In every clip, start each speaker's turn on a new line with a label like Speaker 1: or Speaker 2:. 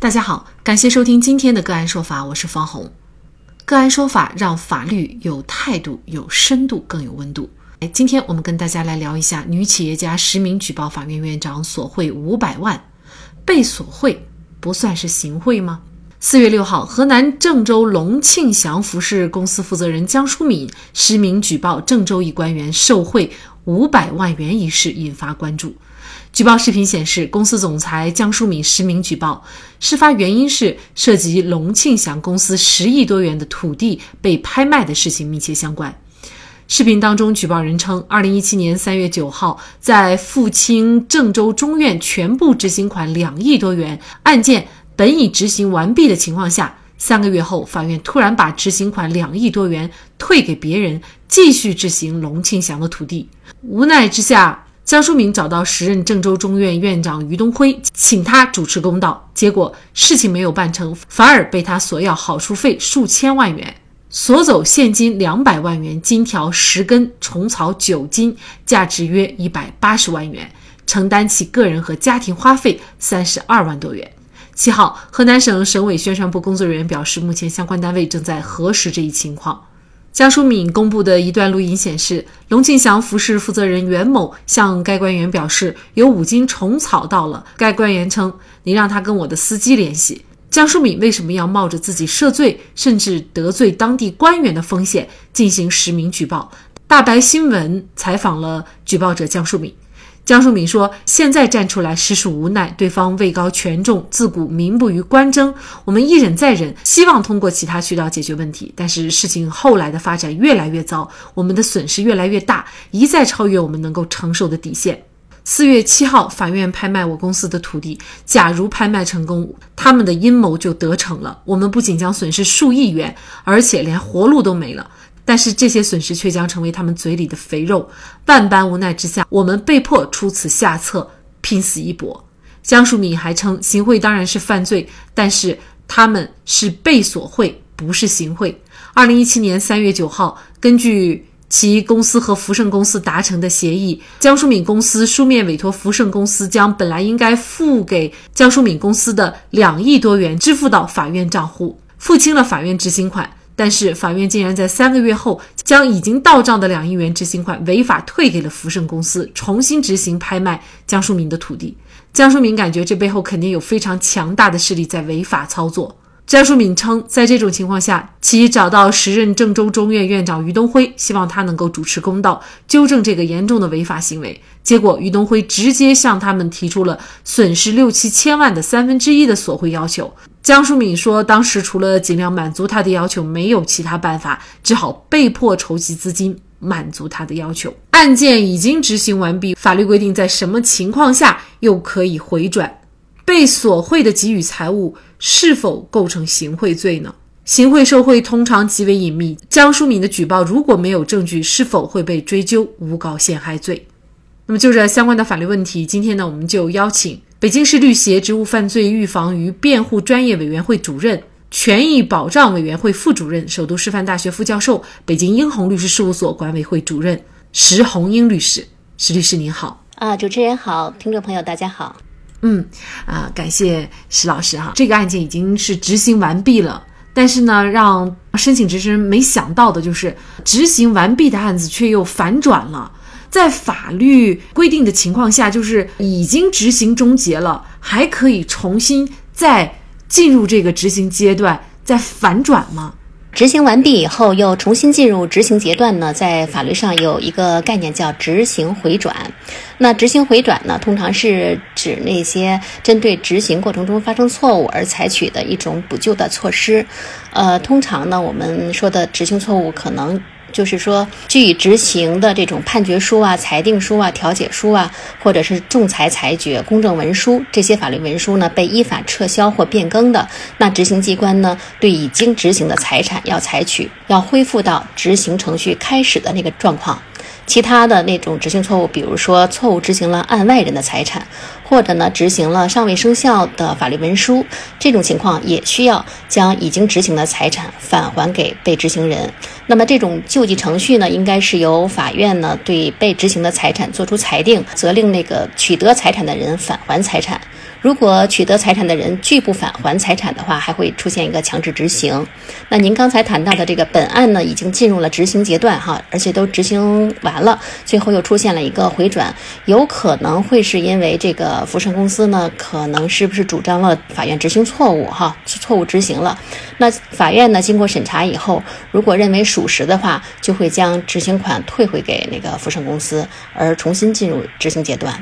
Speaker 1: 大家好，感谢收听今天的个案说法，我是方红。个案说法让法律有态度、有深度、更有温度。哎，今天我们跟大家来聊一下女企业家实名举报法院院长索贿五百万，被索贿不算是行贿吗？四月六号，河南郑州龙庆祥服饰公司负责人江淑敏实名举报郑州一官员受贿五百万元一事引发关注。举报视频显示，公司总裁江淑敏实名举报，事发原因是涉及龙庆祥公司十亿多元的土地被拍卖的事情密切相关。视频当中，举报人称，二零一七年三月九号，在付清郑州中院全部执行款两亿多元，案件本已执行完毕的情况下，三个月后，法院突然把执行款两亿多元退给别人，继续执行龙庆祥的土地。无奈之下。江淑敏找到时任郑州中院院长于东辉，请他主持公道，结果事情没有办成，反而被他索要好处费数千万元，索走现金两百万元、金条十根、虫草九斤，价值约一百八十万元，承担其个人和家庭花费三十二万多元。七号，河南省省委宣传部工作人员表示，目前相关单位正在核实这一情况。江淑敏公布的一段录音显示，龙庆祥服饰负责人袁某向该官员表示有五斤虫草到了。该官员称：“你让他跟我的司机联系。”江淑敏为什么要冒着自己涉罪甚至得罪当地官员的风险进行实名举报？大白新闻采访了举报者江淑敏。江淑敏说：“现在站出来实属无奈，对方位高权重，自古民不与官争。我们一忍再忍，希望通过其他渠道解决问题。但是事情后来的发展越来越糟，我们的损失越来越大，一再超越我们能够承受的底线。”四月七号，法院拍卖我公司的土地。假如拍卖成功，他们的阴谋就得逞了。我们不仅将损失数亿元，而且连活路都没了。但是这些损失却将成为他们嘴里的肥肉。万般无奈之下，我们被迫出此下策，拼死一搏。江淑敏还称，行贿当然是犯罪，但是他们是被索贿，不是行贿。二零一七年三月九号，根据其公司和福盛公司达成的协议，江淑敏公司书面委托福盛公司将本来应该付给江淑敏公司的两亿多元支付到法院账户，付清了法院执行款。但是法院竟然在三个月后将已经到账的两亿元执行款违法退给了福盛公司，重新执行拍卖江淑敏的土地。江淑敏感觉这背后肯定有非常强大的势力在违法操作。江淑敏称，在这种情况下，其找到时任郑州中院院长于东辉，希望他能够主持公道，纠正这个严重的违法行为。结果，于东辉直接向他们提出了损失六七千万的三分之一的索贿要求。江淑敏说，当时除了尽量满足他的要求，没有其他办法，只好被迫筹集资金满足他的要求。案件已经执行完毕，法律规定在什么情况下又可以回转？被索贿的给予财物是否构成行贿罪呢？行贿受贿通常极为隐秘。江淑敏的举报如果没有证据，是否会被追究诬告陷害罪？那么就这相关的法律问题，今天呢，我们就邀请北京市律协职务犯罪预防与辩护专业委员会主任、权益保障委员会副主任、首都师范大学副教授、北京英宏律师事务所管委会主任石红英律师。石律师您好，
Speaker 2: 啊，主持人好，听众朋友大家好。
Speaker 1: 嗯啊，感谢石老师哈。这个案件已经是执行完毕了，但是呢，让申请执行人没想到的就是，执行完毕的案子却又反转了。在法律规定的情况下，就是已经执行终结了，还可以重新再进入这个执行阶段，再反转吗？
Speaker 2: 执行完毕以后，又重新进入执行阶段呢？在法律上有一个概念叫执行回转。那执行回转呢，通常是指那些针对执行过程中发生错误而采取的一种补救的措施。呃，通常呢，我们说的执行错误可能。就是说，据以执行的这种判决书啊、裁定书啊、调解书啊，或者是仲裁裁决、公证文书这些法律文书呢，被依法撤销或变更的，那执行机关呢，对已经执行的财产要采取要恢复到执行程序开始的那个状况。其他的那种执行错误，比如说错误执行了案外人的财产，或者呢执行了尚未生效的法律文书，这种情况也需要将已经执行的财产返还给被执行人。那么这种救济程序呢，应该是由法院呢对被执行的财产作出裁定，责令那个取得财产的人返还财产。如果取得财产的人拒不返还财产的话，还会出现一个强制执行。那您刚才谈到的这个本案呢，已经进入了执行阶段哈，而且都执行完了，最后又出现了一个回转，有可能会是因为这个福盛公司呢，可能是不是主张了法院执行错误哈，错误执行了。那法院呢，经过审查以后，如果认为属实的话，就会将执行款退回给那个福盛公司，而重新进入执行阶段。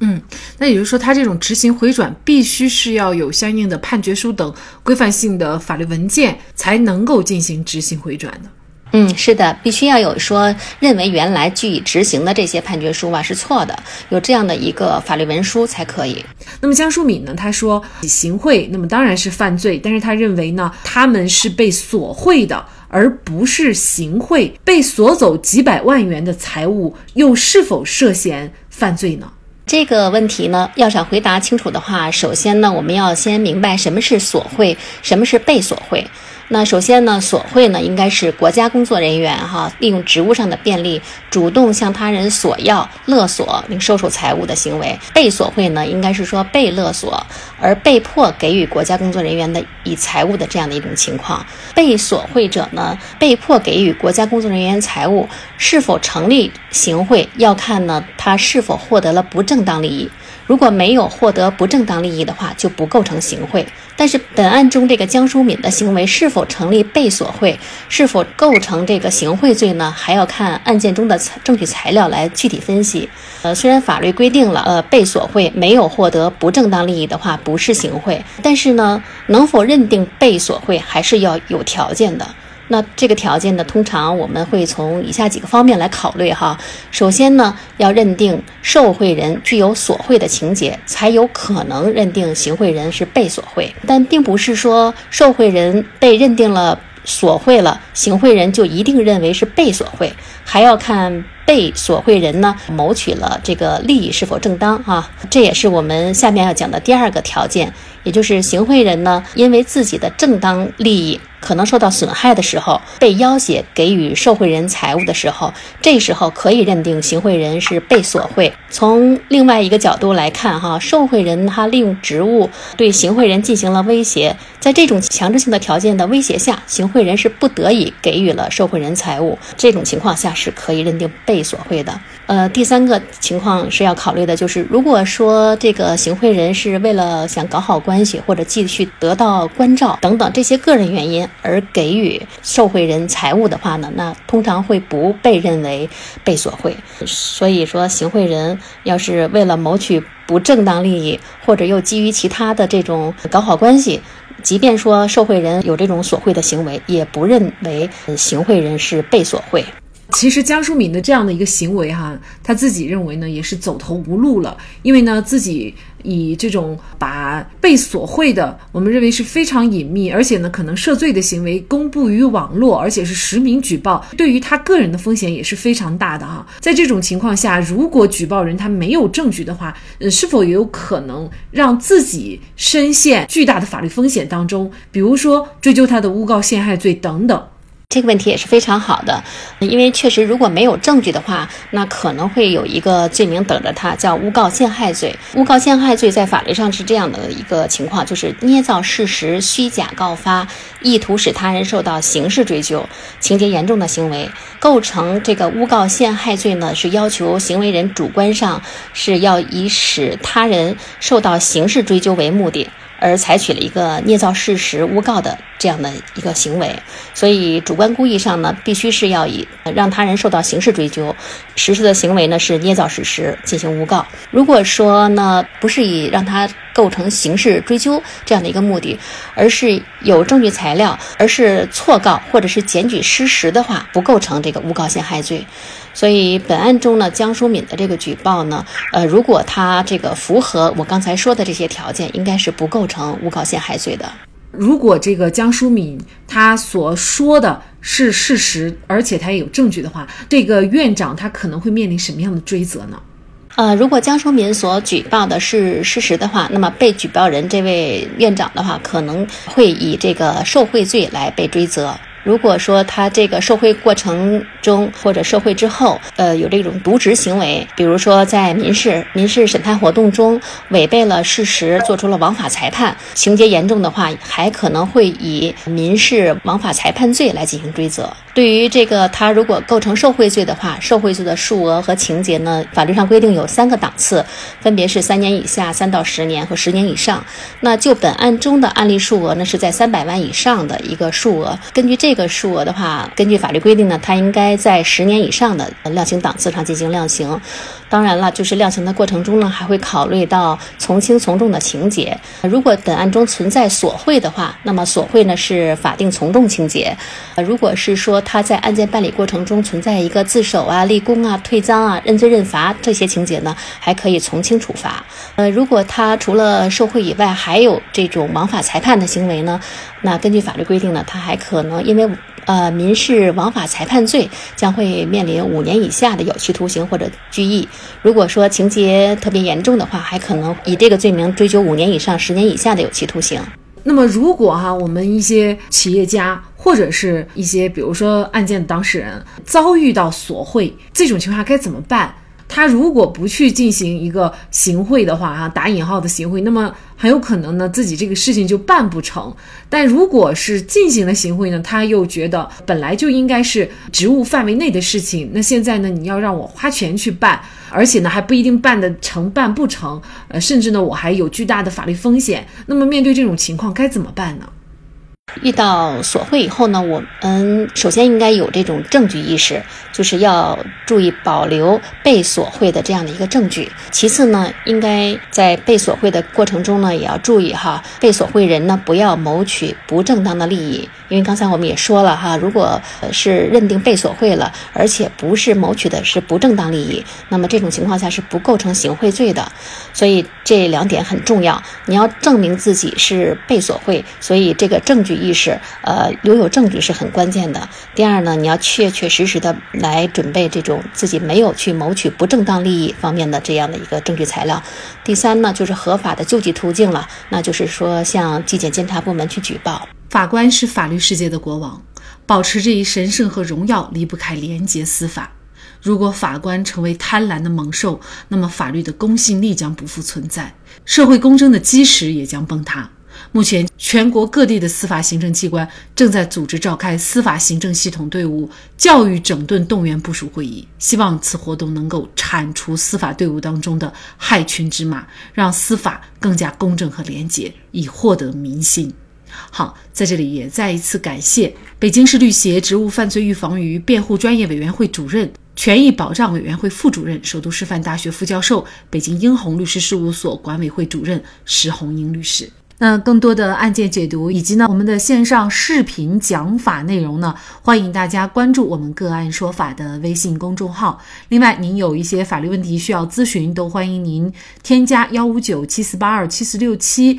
Speaker 1: 嗯，那也就是说，他这种执行回转必须是要有相应的判决书等规范性的法律文件，才能够进行执行回转的。
Speaker 2: 嗯，是的，必须要有说认为原来据以执行的这些判决书啊是错的，有这样的一个法律文书才可以。
Speaker 1: 那么江淑敏呢，他说行贿，那么当然是犯罪，但是他认为呢，他们是被索贿的，而不是行贿，被索走几百万元的财物，又是否涉嫌犯罪呢？
Speaker 2: 这个问题呢，要想回答清楚的话，首先呢，我们要先明白什么是索贿，什么是被索贿。那首先呢，索贿呢，应该是国家工作人员哈，利用职务上的便利，主动向他人索要、勒索并收受财物的行为。被索贿呢，应该是说被勒索而被迫给予国家工作人员的以财物的这样的一种情况。被索贿者呢，被迫给予国家工作人员财物，是否成立行贿，要看呢他是否获得了不正当利益。如果没有获得不正当利益的话，就不构成行贿。但是本案中这个江淑敏的行为是否成立被索贿，是否构成这个行贿罪呢？还要看案件中的证据材料来具体分析。呃，虽然法律规定了，呃，被索贿没有获得不正当利益的话不是行贿，但是呢，能否认定被索贿还是要有条件的。那这个条件呢，通常我们会从以下几个方面来考虑哈。首先呢，要认定受贿人具有索贿的情节，才有可能认定行贿人是被索贿。但并不是说受贿人被认定了索贿了，行贿人就一定认为是被索贿，还要看被索贿人呢谋取了这个利益是否正当啊。这也是我们下面要讲的第二个条件，也就是行贿人呢因为自己的正当利益。可能受到损害的时候，被要挟给予受贿人财物的时候，这时候可以认定行贿人是被索贿。从另外一个角度来看，哈，受贿人他利用职务对行贿人进行了威胁，在这种强制性的条件的威胁下，行贿人是不得已给予了受贿人财物，这种情况下是可以认定被索贿的。呃，第三个情况是要考虑的，就是如果说这个行贿人是为了想搞好关系或者继续得到关照等等这些个人原因。而给予受贿人财物的话呢，那通常会不被认为被索贿。所以说，行贿人要是为了谋取不正当利益，或者又基于其他的这种搞好关系，即便说受贿人有这种索贿的行为，也不认为行贿人是被索贿。
Speaker 1: 其实江淑敏的这样的一个行为，哈，他自己认为呢，也是走投无路了。因为呢，自己以这种把被索贿的，我们认为是非常隐秘，而且呢可能涉罪的行为公布于网络，而且是实名举报，对于他个人的风险也是非常大的哈。在这种情况下，如果举报人他没有证据的话，呃，是否也有可能让自己深陷巨大的法律风险当中？比如说追究他的诬告陷害罪等等。
Speaker 2: 这个问题也是非常好的，因为确实如果没有证据的话，那可能会有一个罪名等着他，叫诬告陷害罪。诬告陷害罪在法律上是这样的一个情况，就是捏造事实、虚假告发，意图使他人受到刑事追究，情节严重的行为，构成这个诬告陷害罪呢，是要求行为人主观上是要以使他人受到刑事追究为目的。而采取了一个捏造事实、诬告的这样的一个行为，所以主观故意上呢，必须是要以让他人受到刑事追究，实施的行为呢是捏造事实进行诬告。如果说呢不是以让他构成刑事追究这样的一个目的，而是有证据材料，而是错告或者是检举失实的话，不构成这个诬告陷害罪。所以本案中呢，江淑敏的这个举报呢，呃，如果他这个符合我刚才说的这些条件，应该是不构成诬告陷害罪的。
Speaker 1: 如果这个江淑敏他所说的是事实，而且他也有证据的话，这个院长他可能会面临什么样的追责呢？
Speaker 2: 呃，如果江淑敏所举报的是事实的话，那么被举报人这位院长的话，可能会以这个受贿罪来被追责。如果说他这个受贿过程中或者受贿之后，呃，有这种渎职行为，比如说在民事民事审判活动中违背了事实，做出了枉法裁判，情节严重的话，还可能会以民事枉法裁判罪来进行追责。对于这个他如果构成受贿罪的话，受贿罪的数额和情节呢，法律上规定有三个档次，分别是三年以下、三到十年和十年以上。那就本案中的案例数额呢，是在三百万以上的一个数额。根据这个个数额的话，根据法律规定呢，他应该在十年以上的量刑档次上进行量刑。当然了，就是量刑的过程中呢，还会考虑到从轻从重的情节。如果本案中存在索贿的话，那么索贿呢是法定从重情节。呃，如果是说他在案件办理过程中存在一个自首啊、立功啊、退赃啊、认罪认罚这些情节呢，还可以从轻处罚。呃，如果他除了受贿以外，还有这种枉法裁判的行为呢，那根据法律规定呢，他还可能因因为。呃，民事枉法裁判罪将会面临五年以下的有期徒刑或者拘役。如果说情节特别严重的话，还可能以这个罪名追究五年以上十年以下的有期徒刑。
Speaker 1: 那么，如果哈我们一些企业家或者是一些比如说案件的当事人遭遇到索贿这种情况下该怎么办？他如果不去进行一个行贿的话，哈，打引号的行贿，那么很有可能呢，自己这个事情就办不成。但如果是进行了行贿呢，他又觉得本来就应该是职务范围内的事情，那现在呢，你要让我花钱去办，而且呢还不一定办得成，办不成，呃，甚至呢我还有巨大的法律风险。那么面对这种情况该怎么办呢？
Speaker 2: 遇到索贿以后呢，我们首先应该有这种证据意识，就是要注意保留被索贿的这样的一个证据。其次呢，应该在被索贿的过程中呢，也要注意哈，被索贿人呢不要谋取不正当的利益。因为刚才我们也说了哈，如果是认定被索贿了，而且不是谋取的是不正当利益，那么这种情况下是不构成行贿罪的。所以这两点很重要，你要证明自己是被索贿，所以这个证据。意识，呃，留有证据是很关键的。第二呢，你要确确实实的来准备这种自己没有去谋取不正当利益方面的这样的一个证据材料。第三呢，就是合法的救济途径了，那就是说向纪检监察部门去举报。
Speaker 1: 法官是法律世界的国王，保持这一神圣和荣耀离不开廉洁司法。如果法官成为贪婪的猛兽，那么法律的公信力将不复存在，社会公正的基石也将崩塌。目前，全国各地的司法行政机关正在组织召开司法行政系统队伍教育整顿动员部署会议，希望此活动能够铲除司法队伍当中的害群之马，让司法更加公正和廉洁，以获得民心。好，在这里也再一次感谢北京市律协职务犯罪预防与辩护专业委员会主任、权益保障委员会副主任、首都师范大学副教授、北京英宏律师事务所管委会主任石红英律师。那更多的案件解读以及呢我们的线上视频讲法内容呢，欢迎大家关注我们个案说法的微信公众号。另外，您有一些法律问题需要咨询，都欢迎您添加幺五九七四八二七四六七